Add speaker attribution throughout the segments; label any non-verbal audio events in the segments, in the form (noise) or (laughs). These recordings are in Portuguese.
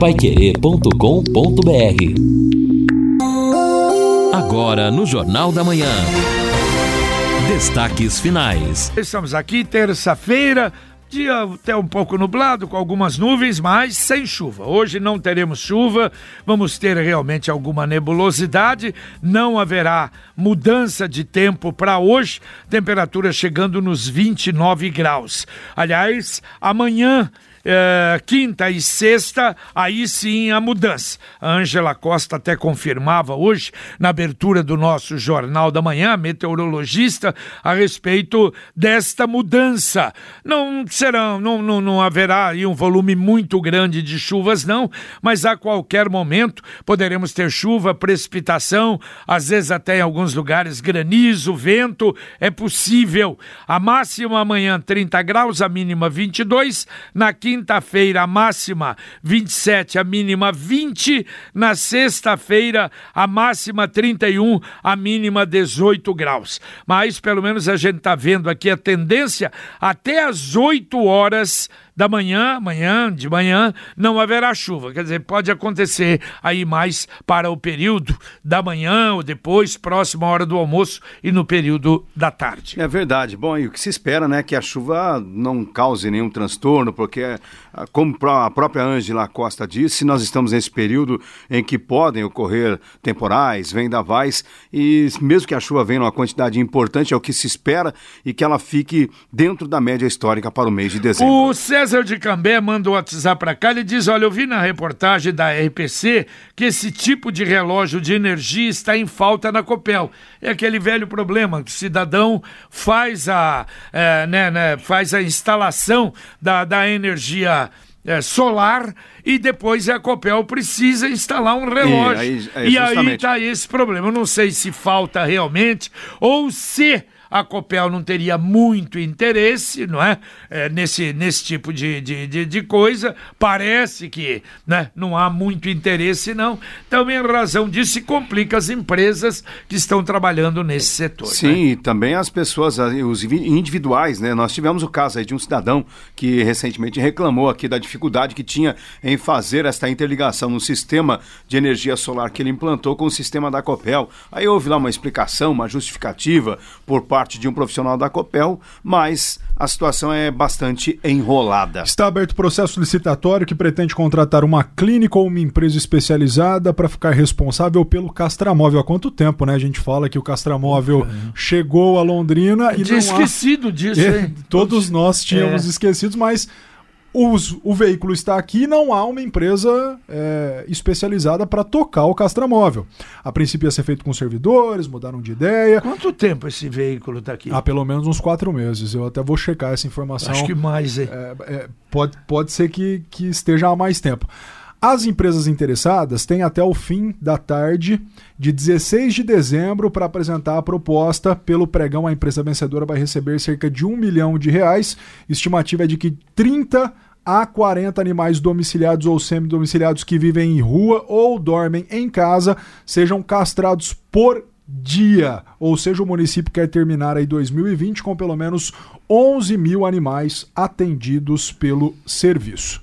Speaker 1: paiquerê.com.br Agora no Jornal da Manhã. Destaques finais.
Speaker 2: Estamos aqui terça-feira, Dia até um pouco nublado, com algumas nuvens, mas sem chuva. Hoje não teremos chuva, vamos ter realmente alguma nebulosidade, não haverá mudança de tempo para hoje, temperatura chegando nos 29 graus. Aliás, amanhã é, quinta e sexta, aí sim a mudança. A Ângela Costa até confirmava hoje, na abertura do nosso Jornal da Manhã, meteorologista, a respeito desta mudança. Não serão, não, não, não haverá aí um volume muito grande de chuvas, não, mas a qualquer momento poderemos ter chuva, precipitação, às vezes até em alguns lugares granizo, vento, é possível. A máxima amanhã 30 graus, a mínima 22, na quinta quinta-feira a máxima 27, a mínima 20, na sexta-feira a máxima 31, a mínima 18 graus. Mas pelo menos a gente está vendo aqui a tendência até às 8 horas da manhã, amanhã, de manhã, não haverá chuva. Quer dizer, pode acontecer aí mais para o período da manhã ou depois, próxima hora do almoço e no período da tarde.
Speaker 3: É verdade. Bom, e o que se espera, né, que a chuva não cause nenhum transtorno, porque, como a própria Ângela Costa disse, nós estamos nesse período em que podem ocorrer temporais, vendavais, e mesmo que a chuva venha numa quantidade importante, é o que se espera e que ela fique dentro da média histórica para o mês de dezembro.
Speaker 2: O César de Cambé manda um WhatsApp para cá, ele diz, olha, eu vi na reportagem da RPC que esse tipo de relógio de energia está em falta na Copel. É aquele velho problema, que o cidadão faz a, é, né, né, faz a instalação da, da energia é, solar e depois a Copel precisa instalar um relógio. E aí, é, e aí tá esse problema. Eu não sei se falta realmente ou se a Copel não teria muito interesse, não é? é nesse, nesse tipo de, de, de, de, coisa. Parece que né, não há muito interesse, não. Também em razão disso se complica as empresas que estão trabalhando nesse setor.
Speaker 3: Sim, né? e também as pessoas, os individuais, né? Nós tivemos o caso de um cidadão que recentemente reclamou aqui da dificuldade que tinha em fazer esta interligação no sistema de energia solar que ele implantou com o sistema da Copel. Aí houve lá uma explicação, uma justificativa por parte parte de um profissional da Copel, mas a situação é bastante enrolada.
Speaker 4: Está aberto processo licitatório que pretende contratar uma clínica ou uma empresa especializada para ficar responsável pelo castramóvel. Há quanto tempo, né? A gente fala que o castramóvel é. chegou a Londrina
Speaker 2: e. Tinha esquecido há... disso, (laughs)
Speaker 4: é, hein? Todos nós tínhamos é. esquecidos, mas os, o veículo está aqui e não há uma empresa é, especializada para tocar o castramóvel. A princípio ia ser feito com servidores, mudaram de ideia.
Speaker 2: Quanto tempo esse veículo está aqui?
Speaker 4: Há pelo menos uns quatro meses. Eu até vou checar essa informação.
Speaker 2: Acho que mais,
Speaker 4: é, é, pode, pode ser que, que esteja há mais tempo. As empresas interessadas têm até o fim da tarde de 16 de dezembro para apresentar a proposta. Pelo pregão, a empresa vencedora vai receber cerca de um milhão de reais. Estimativa é de que 30 a 40 animais domiciliados ou semi-domiciliados que vivem em rua ou dormem em casa sejam castrados por dia. Ou seja, o município quer terminar aí 2020 com pelo menos 11 mil animais atendidos pelo serviço.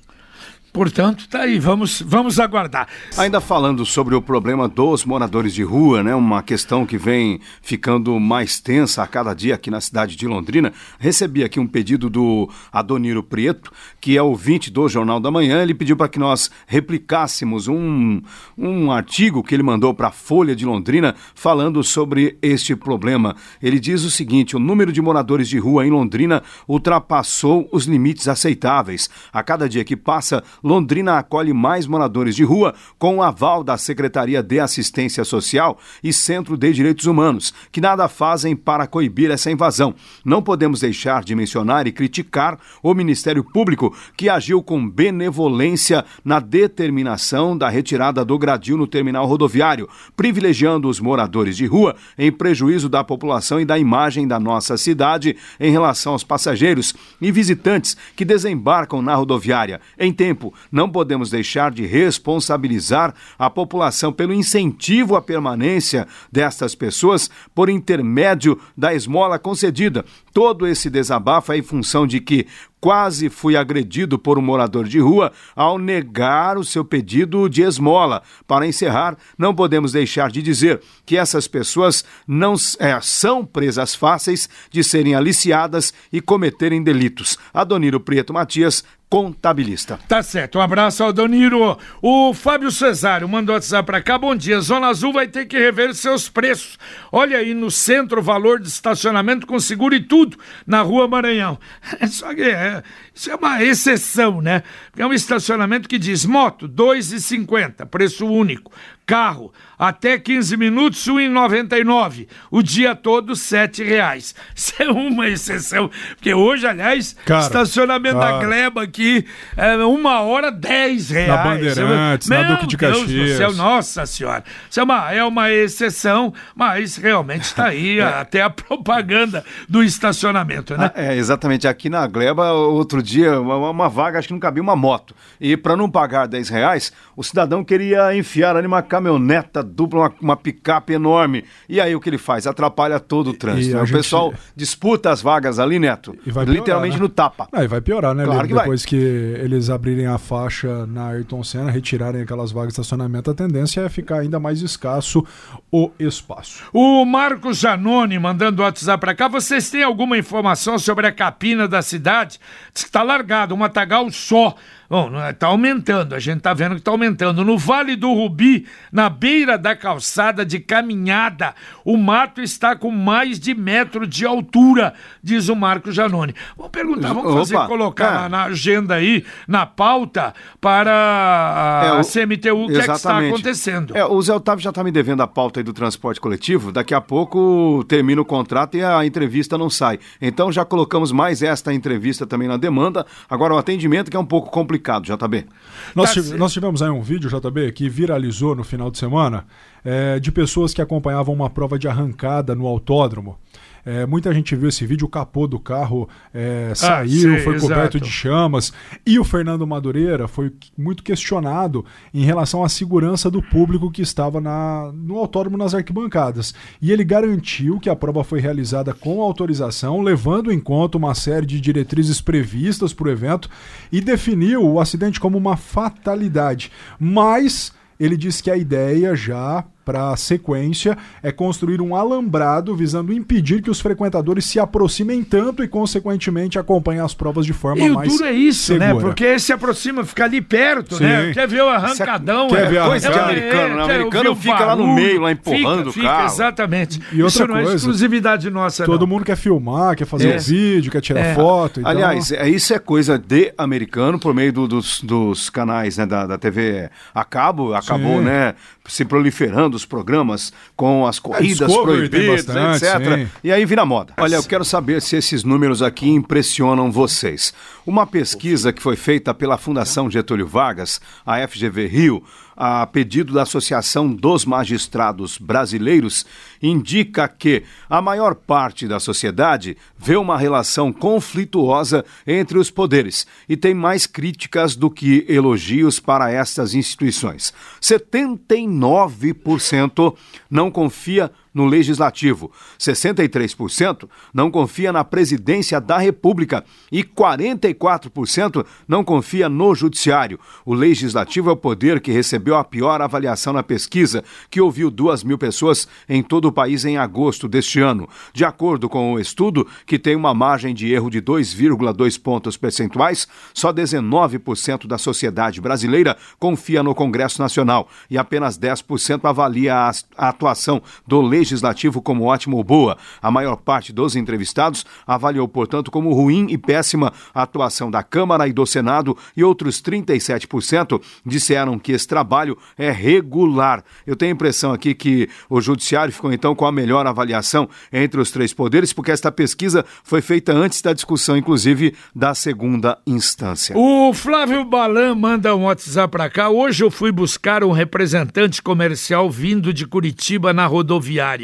Speaker 2: Portanto, tá aí, vamos, vamos aguardar.
Speaker 3: Ainda falando sobre o problema dos moradores de rua, né, uma questão que vem ficando mais tensa a cada dia aqui na cidade de Londrina, recebi aqui um pedido do Adoniro Prieto, que é ouvinte do Jornal da Manhã, ele pediu para que nós replicássemos um, um artigo que ele mandou para a Folha de Londrina falando sobre este problema. Ele diz o seguinte, o número de moradores de rua em Londrina ultrapassou os limites aceitáveis. A cada dia que passa, Londrina acolhe mais moradores de rua com o aval da Secretaria de Assistência Social e Centro de Direitos Humanos, que nada fazem para coibir essa invasão. Não podemos deixar de mencionar e criticar o Ministério Público, que agiu com benevolência na determinação da retirada do gradil no terminal rodoviário, privilegiando os moradores de rua em prejuízo da população e da imagem da nossa cidade em relação aos passageiros e visitantes que desembarcam na rodoviária em tempo não podemos deixar de responsabilizar a população pelo incentivo à permanência destas pessoas por intermédio da esmola concedida. Todo esse desabafo é em função de que, Quase fui agredido por um morador de rua ao negar o seu pedido de esmola. Para encerrar, não podemos deixar de dizer que essas pessoas não é, são presas fáceis de serem aliciadas e cometerem delitos. Adoniro Prieto Matias, contabilista.
Speaker 2: Tá certo, um abraço ao Doniro. O Fábio Cesário mandou WhatsApp pra cá. Bom dia, Zona Azul vai ter que rever seus preços. Olha aí no centro, valor de estacionamento com seguro e tudo, na rua Maranhão. (laughs) Só que é, isso é uma exceção, né? É um estacionamento que diz moto, R$ 2,50, preço único. Carro, até 15 minutos, R$ 1,99. O dia todo, R$ reais. (laughs) Isso é uma exceção. Porque hoje, aliás, cara, estacionamento cara. da Gleba aqui, é uma hora, 10 reais.
Speaker 4: Na Bandeirantes, Meu na Duque de Caxias. Deus do céu,
Speaker 2: nossa senhora. Isso é uma, é uma exceção, mas realmente está aí (laughs) é. até a propaganda do estacionamento, né?
Speaker 3: Ah, é, exatamente. Aqui na Gleba, outro dia, uma, uma vaga, acho que não cabia uma moto. E para não pagar 10 reais, o cidadão queria enfiar ali uma caminhoneta dupla, uma, uma picape enorme. E aí o que ele faz? Atrapalha todo o trânsito. Né? O gente... pessoal disputa as vagas ali, Neto, piorar, literalmente
Speaker 4: né?
Speaker 3: no tapa.
Speaker 4: Ah, e vai piorar, né, claro que Depois vai. que eles abrirem a faixa na Ayrton Senna, retirarem aquelas vagas de estacionamento, a tendência é ficar ainda mais escasso o espaço.
Speaker 2: O Marcos Janone mandando o WhatsApp para cá. Vocês têm alguma informação sobre a capina da cidade? Diz que está largado, um matagal só. Bom, está aumentando, a gente está vendo que está aumentando. No Vale do Rubi, na beira da calçada de caminhada, o mato está com mais de metro de altura, diz o Marco Janone. Vamos perguntar, vamos fazer, Opa, colocar é. na agenda aí, na pauta, para a, é, o, CMTU, o que é que está acontecendo.
Speaker 3: É, o Zé Otávio já está me devendo a pauta aí do transporte coletivo, daqui a pouco termina o contrato e a entrevista não sai. Então já colocamos mais esta entrevista também na demanda. Agora o atendimento que é um pouco complicado complicado, JB.
Speaker 4: Nós, tá nós tivemos aí um vídeo, JB, que viralizou no final de semana é, de pessoas que acompanhavam uma prova de arrancada no autódromo. É, muita gente viu esse vídeo, o capô do carro é, saiu, ah, sim, foi coberto exato. de chamas. E o Fernando Madureira foi muito questionado em relação à segurança do público que estava na, no autódromo nas arquibancadas. E ele garantiu que a prova foi realizada com autorização, levando em conta uma série de diretrizes previstas para o evento e definiu o acidente como uma fatalidade. Mas ele disse que a ideia já para a sequência é construir um alambrado visando impedir que os frequentadores se aproximem tanto e, consequentemente, acompanhem as provas de forma e mais.
Speaker 2: E o duro é isso, né? segura. né? Porque se aproxima, fica ali perto, Sim. né? Quer ver o arrancadão,
Speaker 3: Quer é, ver coisa de americano. Né? O americano fica lá no meio, lá empurrando fica, o carro.
Speaker 2: Fica, exatamente. E outra isso coisa, não é exclusividade nossa,
Speaker 4: Todo
Speaker 2: não.
Speaker 4: mundo quer filmar, quer fazer é. um vídeo, quer tirar é. foto.
Speaker 3: Então... Aliás, é, isso é coisa de americano por meio do, dos, dos canais né, da, da TV a cabo, acabou, Sim. né? Se proliferando os programas com as corridas proibidas, bastante, etc. Sim. E aí vira moda. Olha, eu quero saber se esses números aqui impressionam vocês. Uma pesquisa que foi feita pela Fundação Getúlio Vargas, a FGV Rio, a pedido da Associação dos Magistrados Brasileiros, indica que a maior parte da sociedade vê uma relação conflituosa entre os poderes e tem mais críticas do que elogios para estas instituições. 79% não confia no Legislativo, 63% não confia na Presidência da República e 44% não confia no Judiciário. O Legislativo é o poder que recebeu a pior avaliação na pesquisa, que ouviu duas mil pessoas em todo o país em agosto deste ano. De acordo com o estudo, que tem uma margem de erro de 2,2 pontos percentuais, só 19% da sociedade brasileira confia no Congresso Nacional e apenas 10% avalia a atuação do Legislativo legislativo como ótimo ou boa. A maior parte dos entrevistados avaliou, portanto, como ruim e péssima a atuação da Câmara e do Senado e outros 37% disseram que esse trabalho é regular. Eu tenho a impressão aqui que o Judiciário ficou então com a melhor avaliação entre os três poderes, porque esta pesquisa foi feita antes da discussão, inclusive, da segunda instância.
Speaker 2: O Flávio Balan manda um WhatsApp para cá. Hoje eu fui buscar um representante comercial vindo de Curitiba na rodoviária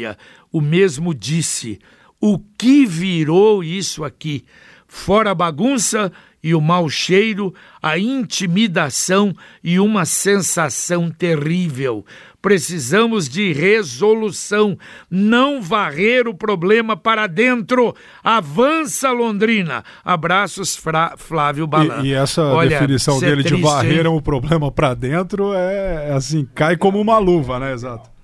Speaker 2: o mesmo disse: O que virou isso aqui? Fora bagunça e o mau cheiro, a intimidação e uma sensação terrível. Precisamos de resolução, não varrer o problema para dentro. Avança, Londrina. Abraços, Fra Flávio Balan.
Speaker 4: E, e essa Olha, definição dele é triste, de varrer o problema para dentro é assim, cai como uma luva, né? Exato.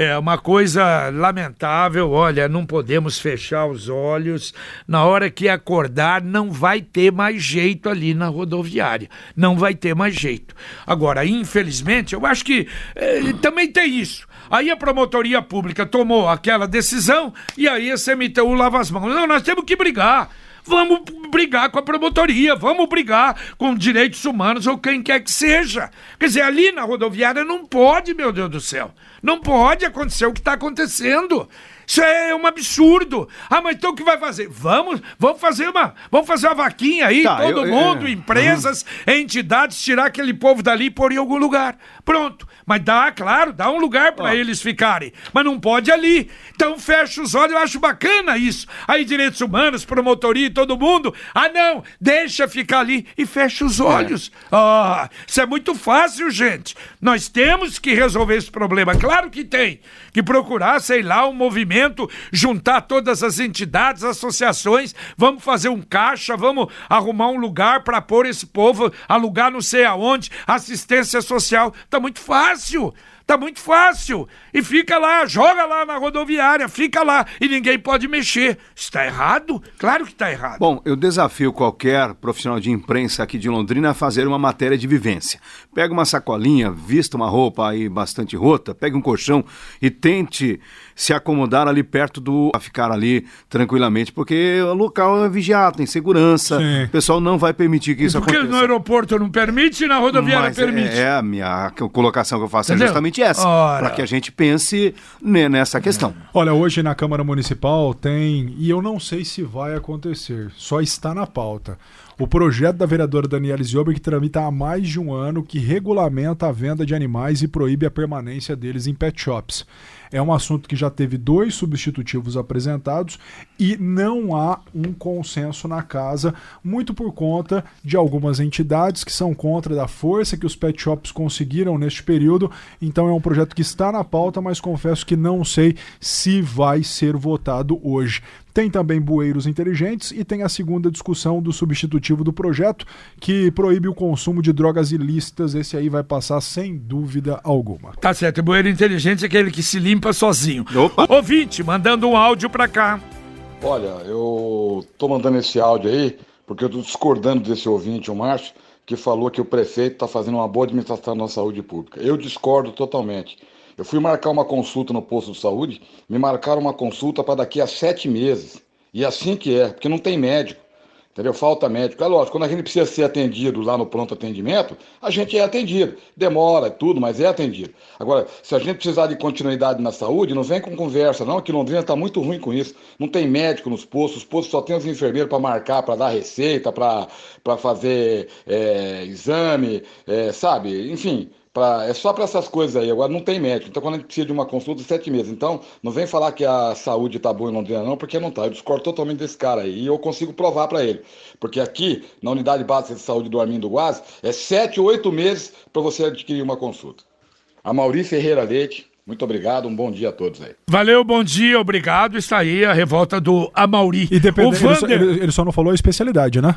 Speaker 2: É uma coisa lamentável. Olha, não podemos fechar os olhos. Na hora que acordar, não vai ter mais jeito ali na rodoviária. Não vai ter mais jeito. Agora, infelizmente, eu acho que eh, também tem isso. Aí a promotoria pública tomou aquela decisão e aí a CMTU lava as mãos. Não, nós temos que brigar. Vamos brigar com a promotoria, vamos brigar com direitos humanos ou quem quer que seja. Quer dizer, ali na rodoviária não pode, meu Deus do céu. Não pode acontecer o que está acontecendo. Isso é um absurdo. Ah, mas então o que vai fazer? Vamos, vamos fazer uma, vamos fazer uma vaquinha aí, tá, todo eu, mundo, é, empresas, uhum. entidades, tirar aquele povo dali e pôr em algum lugar. Pronto. Mas dá, claro, dá um lugar para eles ficarem. Mas não pode ali. Então fecha os olhos, eu acho bacana isso. Aí direitos humanos, promotoria, todo mundo. Ah, não, deixa ficar ali e fecha os olhos. É. Ah, isso é muito fácil, gente. Nós temos que resolver esse problema. Claro que tem. Que procurar, sei lá, um movimento, juntar todas as entidades, associações, vamos fazer um caixa, vamos arrumar um lugar para pôr esse povo, alugar não sei aonde, assistência social. Muito fácil. Tá muito fácil. E fica lá, joga lá na rodoviária, fica lá e ninguém pode mexer. Está errado? Claro que está errado.
Speaker 3: Bom, eu desafio qualquer profissional de imprensa aqui de Londrina a fazer uma matéria de vivência. Pega uma sacolinha, vista uma roupa aí bastante rota, pegue um colchão e tente se acomodar ali perto do. a ficar ali tranquilamente, porque o local é vigiado, tem segurança. Sim. O pessoal não vai permitir que isso aconteça.
Speaker 2: Porque no aeroporto não permite e na rodoviária Mas é, permite.
Speaker 3: É, é, a minha colocação que eu faço é Entendeu? é justamente essa. Para que a gente pense nessa questão.
Speaker 4: Olha, hoje na Câmara Municipal tem, e eu não sei se vai acontecer, só está na pauta o projeto da vereadora Daniela Ziober que tramita há mais de um ano que regulamenta a venda de animais e proíbe a permanência deles em pet shops. É um assunto que já teve dois substitutivos apresentados e não há um consenso na casa, muito por conta de algumas entidades que são contra da força que os pet shops conseguiram neste período. Então é um projeto que está na pauta, mas confesso que não sei se vai ser votado hoje. Tem também bueiros inteligentes e tem a segunda discussão do substitutivo do projeto, que proíbe o consumo de drogas ilícitas. Esse aí vai passar sem dúvida alguma.
Speaker 2: Tá certo. Bueiro inteligente é aquele que se limpa sozinho. Opa. Ouvinte, mandando um áudio para cá.
Speaker 5: Olha, eu tô mandando esse áudio aí porque eu tô discordando desse ouvinte, o Márcio, que falou que o prefeito está fazendo uma boa administração na saúde pública. Eu discordo totalmente. Eu fui marcar uma consulta no posto de saúde, me marcaram uma consulta para daqui a sete meses. E assim que é, porque não tem médico. Entendeu? Falta médico. É lógico, quando a gente precisa ser atendido lá no pronto atendimento, a gente é atendido. Demora, tudo, mas é atendido. Agora, se a gente precisar de continuidade na saúde, não vem com conversa, não, que Londrina está muito ruim com isso. Não tem médico nos postos, os postos só tem os enfermeiros para marcar, para dar receita, para fazer é, exame, é, sabe? Enfim, Pra, é só para essas coisas aí. Agora não tem médico. Então, quando a gente precisa de uma consulta, sete meses. Então, não vem falar que a saúde está boa em Londrina, não, porque não está. Eu discordo totalmente desse cara aí. E eu consigo provar para ele. Porque aqui, na unidade básica de saúde do Armindo Guaz, é sete, oito meses para você adquirir uma consulta. A Mauri Ferreira Leite, muito obrigado, um bom dia a todos aí.
Speaker 2: Valeu, bom dia, obrigado. Está aí a revolta do Amauri.
Speaker 4: E depende, o Vander... ele, só, ele, só não falou a especialidade, né?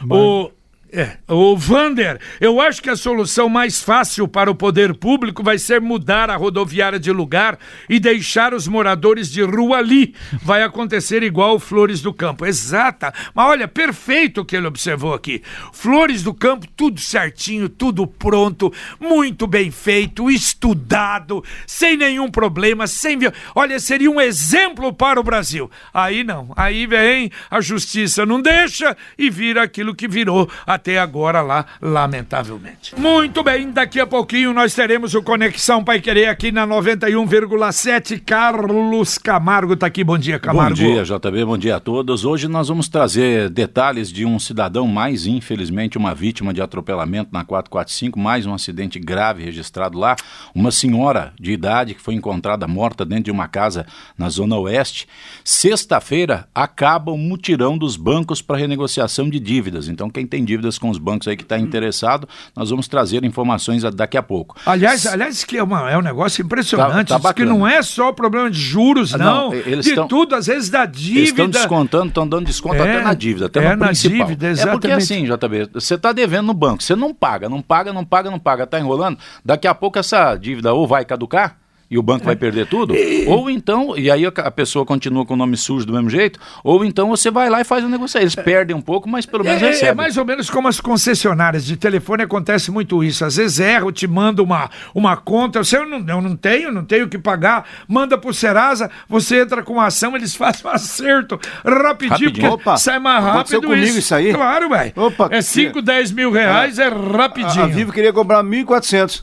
Speaker 2: Mas... O é, o Vander, eu acho que a solução mais fácil para o poder público vai ser mudar a rodoviária de lugar e deixar os moradores de rua ali. Vai acontecer igual Flores do Campo. Exata. Mas olha, perfeito o que ele observou aqui. Flores do Campo, tudo certinho, tudo pronto, muito bem feito, estudado, sem nenhum problema, sem. Olha, seria um exemplo para o Brasil. Aí não. Aí vem a justiça não deixa e vira aquilo que virou a até agora lá, lamentavelmente. Muito bem, daqui a pouquinho nós teremos o Conexão Pai Querer aqui na 91,7. Carlos Camargo tá aqui. Bom dia, Camargo.
Speaker 6: Bom dia, JB. Bom dia a todos. Hoje nós vamos trazer detalhes de um cidadão mais, infelizmente, uma vítima de atropelamento na 445, mais um acidente grave registrado lá. Uma senhora de idade que foi encontrada morta dentro de uma casa na Zona Oeste. Sexta-feira acaba o mutirão dos bancos para renegociação de dívidas. Então, quem tem dívidas com os bancos aí que está interessado, nós vamos trazer informações daqui a pouco.
Speaker 2: Aliás, aliás que é, uma, é um negócio impressionante. Tá, tá que não é só problema de juros, ah, não. não eles de tão, tudo, às vezes da dívida. Eles
Speaker 6: estão descontando, estão dando desconto é, até na dívida, até é na principal. Dívida, exatamente. É porque assim, JB, você está devendo no banco, você não paga, não paga, não paga, não paga, está enrolando. Daqui a pouco essa dívida ou vai caducar e o banco vai perder tudo, ou então, e aí a pessoa continua com o nome sujo do mesmo jeito, ou então você vai lá e faz o um negócio. Eles perdem um pouco, mas pelo menos é, recebem.
Speaker 2: É mais ou menos como as concessionárias de telefone acontece muito isso. Às vezes erra, te manda uma, uma conta, você eu não, eu não tenho, não tenho que pagar, manda pro Serasa, você entra com a ação, eles (laughs) fazem um acerto rapidinho, rapidinho. Opa, sai mais rápido
Speaker 3: comigo isso. isso aí?
Speaker 2: Claro, velho. É 5, 10 mil reais, é, é rapidinho. A, a
Speaker 3: Vivo queria comprar 1.400.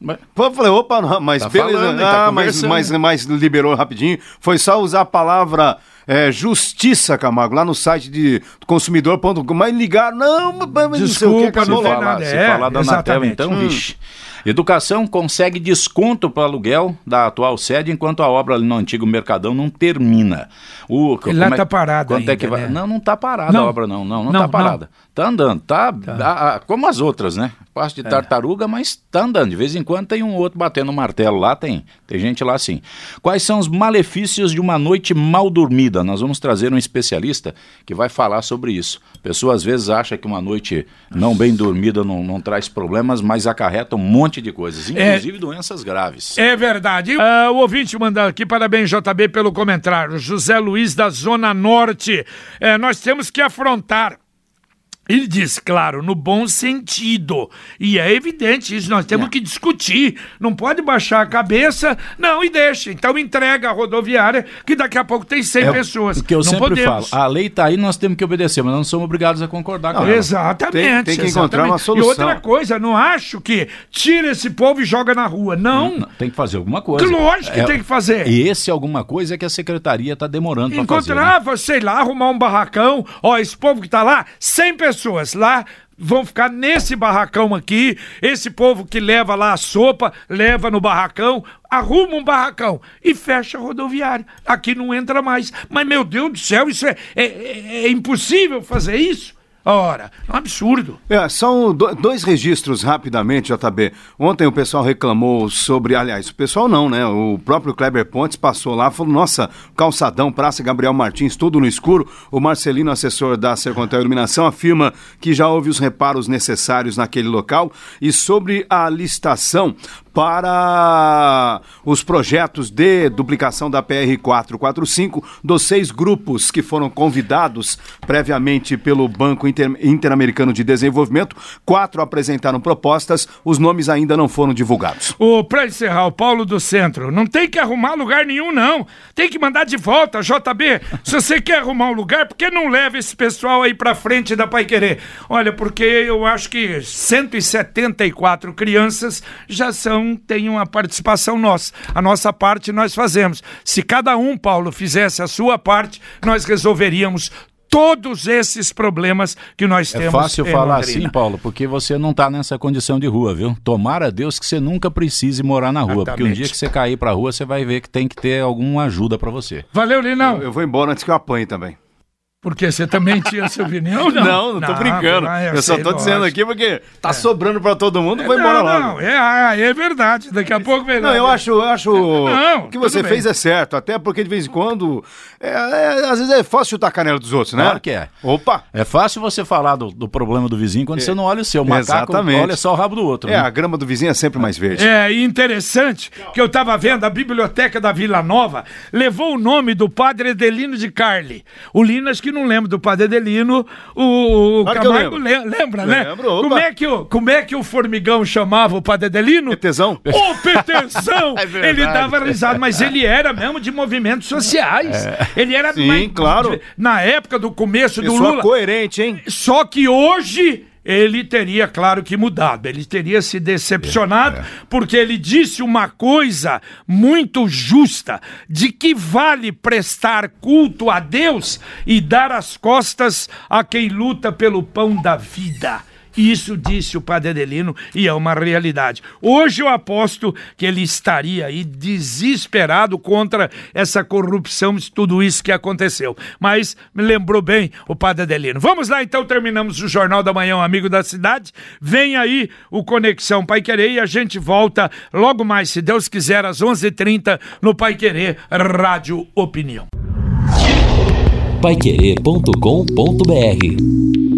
Speaker 3: Mas... Eu falei, opa, não, mas tá beleza. Falando, tá ah, mas, mas, mas liberou rapidinho. Foi só usar a palavra é, justiça, Camargo, lá no site de consumidor.com. Mas ligar, não,
Speaker 2: mas Desculpa, não, sei o que,
Speaker 6: não falar, Se falar da Anatel, então, hum. vixe. Educação consegue desconto para aluguel da atual sede enquanto a obra no antigo Mercadão não termina.
Speaker 2: O, lá está é, parado
Speaker 6: quanto ainda, é que vai? Né? Não, não está parada não. a obra não, não, não está parada. Está andando, tá, tá. A, a, como as outras, né? Passo de é. tartaruga, mas está andando. De vez em quando tem um outro batendo martelo lá, tem. Tem gente lá assim. Quais são os malefícios de uma noite mal dormida? Nós vamos trazer um especialista que vai falar sobre isso. A pessoa às vezes acha que uma noite não bem dormida não, não traz problemas, mas acarreta um monte de coisas, é. inclusive é, doenças graves.
Speaker 2: É verdade. Uh, o ouvinte mandando aqui, parabéns JB pelo comentário. José Luiz da Zona Norte. É, nós temos que afrontar ele diz, claro, no bom sentido. E é evidente isso, nós temos é. que discutir. Não pode baixar a cabeça, não, e deixa. Então entrega a rodoviária, que daqui a pouco tem 100 é, pessoas.
Speaker 6: que eu
Speaker 2: não
Speaker 6: sempre
Speaker 2: podemos.
Speaker 6: falo, a lei está aí, nós temos que obedecer, mas não somos obrigados a concordar
Speaker 2: não,
Speaker 6: com ela.
Speaker 2: Exatamente. Tem,
Speaker 3: tem que
Speaker 2: exatamente.
Speaker 3: encontrar uma solução.
Speaker 2: E outra coisa, não acho que tira esse povo e joga na rua. Não. não
Speaker 6: tem que fazer alguma coisa.
Speaker 2: Lógico que é, tem que fazer.
Speaker 6: E esse alguma coisa é que a secretaria está demorando para fazer.
Speaker 2: Encontrava, né? sei lá, arrumar um barracão. Ó, esse povo que está lá, 100 pessoas lá vão ficar nesse barracão aqui. Esse povo que leva lá a sopa, leva no barracão, arruma um barracão e fecha a rodoviária. Aqui não entra mais. Mas, meu Deus do céu, isso é, é, é, é impossível fazer isso? Ora, é um absurdo.
Speaker 3: É, são dois registros rapidamente, JB. Ontem o pessoal reclamou sobre, aliás, o pessoal não, né? O próprio Kleber Pontes passou lá, falou: nossa, calçadão, Praça Gabriel Martins, tudo no escuro. O Marcelino, assessor da Sercontel Iluminação, afirma que já houve os reparos necessários naquele local. E sobre a licitação para os projetos de duplicação da PR 445 dos seis grupos que foram convidados previamente pelo Banco Inter Interamericano de Desenvolvimento. Quatro apresentaram propostas, os nomes ainda não foram divulgados.
Speaker 2: O para encerrar, o Paulo do Centro, não tem que arrumar lugar nenhum, não. Tem que mandar de volta, JB. Se você quer arrumar um lugar, por que não leva esse pessoal aí para frente da Pai Querer? Olha, porque eu acho que 174 crianças já são, têm uma participação nossa. A nossa parte nós fazemos. Se cada um, Paulo, fizesse a sua parte, nós resolveríamos todos esses problemas que nós é temos.
Speaker 6: É fácil falar Londrina. assim, Paulo, porque você não está nessa condição de rua, viu? Tomara a Deus que você nunca precise morar na rua, Exatamente. porque um dia que você cair para a rua, você vai ver que tem que ter alguma ajuda para você.
Speaker 2: Valeu, Linão.
Speaker 3: Eu, eu vou embora antes que eu apanhe também.
Speaker 2: Porque você também tinha sua opinião? (laughs)
Speaker 3: Não, não, não tô não, brincando. Não, eu, eu só tô dizendo aqui porque tá é. sobrando pra todo mundo, vai embora logo. Não,
Speaker 2: é, ah, é verdade. Daqui a pouco vem.
Speaker 3: Não, eu acho, eu acho não, que você fez é certo, até porque de vez em quando, é, é, às vezes é fácil chutar a canela dos outros, né?
Speaker 6: Claro que é. Opa! É fácil você falar do, do problema do vizinho quando é. você não olha o seu. O macaco Exatamente. olha só o rabo do outro.
Speaker 3: É, né? a grama do vizinho é sempre mais verde.
Speaker 2: É, interessante que eu tava vendo, a biblioteca da Vila Nova levou o nome do padre Edelino de Carli. O Linas que não lembra do padre Adelino, o, o Camargo lembra, né? Lembro, como é, que o, como é que o Formigão chamava o Padre Adelino?
Speaker 3: Petezão.
Speaker 2: O Petezão! (laughs) é ele dava risada, mas (laughs) ele era mesmo de movimentos sociais. É. Ele era...
Speaker 3: Sim, claro.
Speaker 2: Na época do começo do Lula.
Speaker 3: coerente, hein?
Speaker 2: Só que hoje ele teria, claro que mudado, ele teria se decepcionado, é, é. porque ele disse uma coisa muito justa: de que vale prestar culto a Deus e dar as costas a quem luta pelo pão da vida. Isso disse o padre Adelino e é uma realidade. Hoje eu aposto que ele estaria aí desesperado contra essa corrupção, tudo isso que aconteceu. Mas me lembrou bem o padre Adelino. Vamos lá então, terminamos o Jornal da Manhã, um amigo da cidade. Vem aí o Conexão Pai Querer e a gente volta logo mais, se Deus quiser, às 11:30 h 30 no Pai Querer Rádio Opinião.
Speaker 1: Paiquerê.com.br